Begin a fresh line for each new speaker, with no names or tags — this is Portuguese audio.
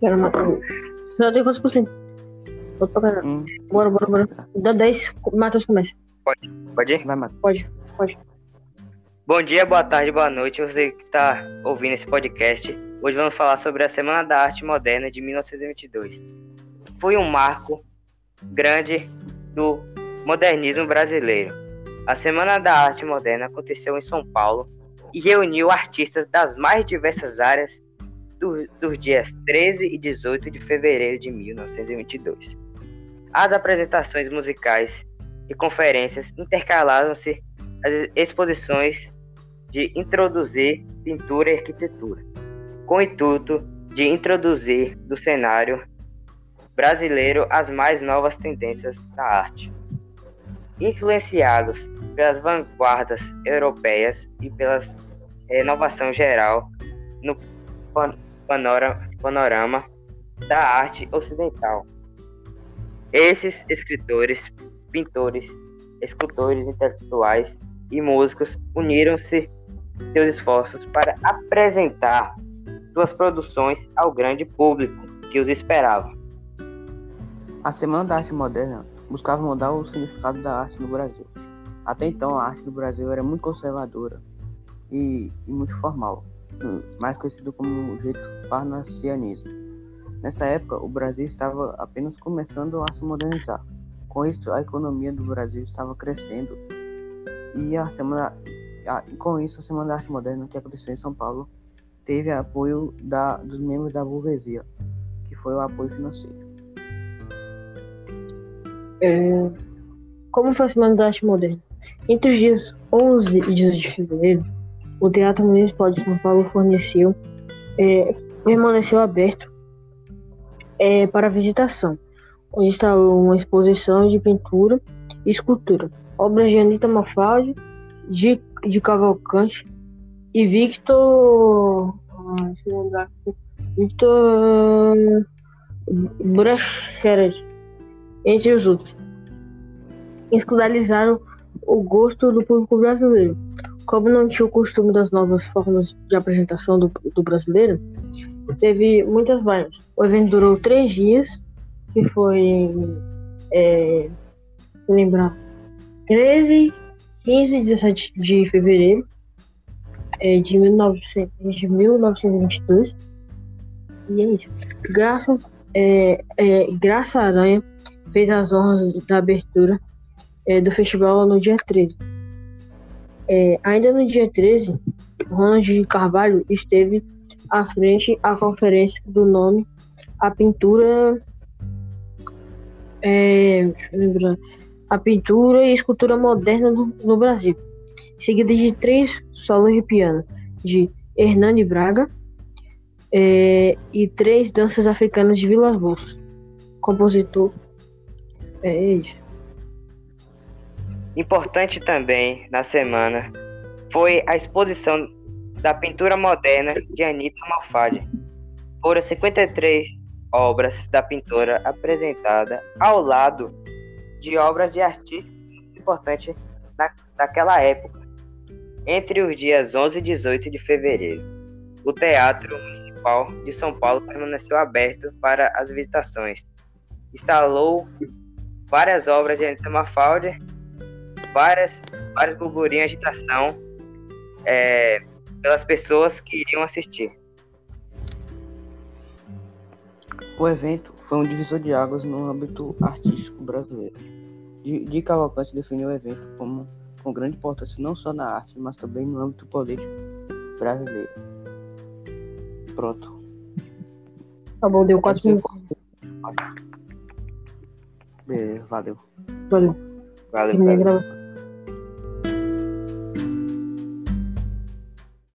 Quero matar o tem quantos por cento? Vou tocar.
Hum,
Bora, bora, bora. Dá 10, Matheus começa.
Pode ir?
vai, Matheus.
Pode, pode.
Bom dia, boa tarde, boa noite, você que está ouvindo esse podcast. Hoje vamos falar sobre a Semana da Arte Moderna de 1922. Foi um marco grande do modernismo brasileiro. A Semana da Arte Moderna aconteceu em São Paulo e reuniu artistas das mais diversas áreas do- dos dias 13 e 18 de fevereiro de 1922. As apresentações musicais e conferências intercalaram-se as exposições de introduzir pintura e arquitetura, com o intuito de introduzir do cenário brasileiro as mais novas tendências da arte. Influenciados pelas vanguardas europeias e pela renovação geral no panora- panorama da arte ocidental. Esses escritores, pintores, escultores intelectuais e músicos uniram-se seus esforços para apresentar suas produções ao grande público que os esperava.
A Semana da Arte Moderna buscava mudar o significado da arte no Brasil. Até então, a arte no Brasil era muito conservadora e, e muito formal, mais conhecido como o jeito parnassianismo. Nessa época, o Brasil estava apenas começando a se modernizar. Com isso, a economia do Brasil estava crescendo e a semana, a- com isso, a Semana da Arte Moderna, que aconteceu em São Paulo, teve apoio da, dos membros da burguesia, que foi o apoio financeiro.
É, Como foi a Semana da Arte Moderna? Entre os dias 11 e 18 de fevereiro, o Teatro Municipal de São Paulo forneceu, é, permaneceu aberto é, para visitação, onde instalou uma exposição de pintura e escultura, obras de Anitta Mafaldi, de, de Cavalcante e Victor. ah, Victor Bracheret, entre os outros escandalizaram o gosto do público brasileiro. Como não tinha o costume das novas formas de apresentação do, do brasileiro, teve muitas vaias. O evento durou três dias, que foi, é, lembrar, 13, 15 e 17 de fevereiro é, de, 1900, de 1922. E é isso. Graça, é, é, Graça Aranha fez as honras da abertura é, do festival no dia 13. É, ainda no dia 13, Ronald Carvalho esteve à frente à conferência do nome A Pintura. É. A pintura e escultura moderna no, no Brasil, seguida de três solos de piano de Hernani Braga é, e três danças africanas de Vilas Boas. Compositor é isso.
Importante também na semana foi a exposição da pintura moderna de Anitta Malfatti. Foram 53 obras da pintora apresentada ao lado de obras de artistas importantes na, naquela época, entre os dias 11 e 18 de fevereiro. O Teatro Municipal de São Paulo permaneceu aberto para as visitações. Instalou várias obras de Anitta Mafaldi, várias, vários burburinhos, agitação é, pelas pessoas que iriam assistir.
O evento foi um divisor de águas no âmbito artístico brasileiro. Di Di Cavalcante definiu o evento como com grande importância não só na arte, mas também no âmbito político brasileiro. Pronto.
Tá bom, deu 4
Esse-
minutos.
Beleza, valeu.
Valeu.
Valeu, valeu.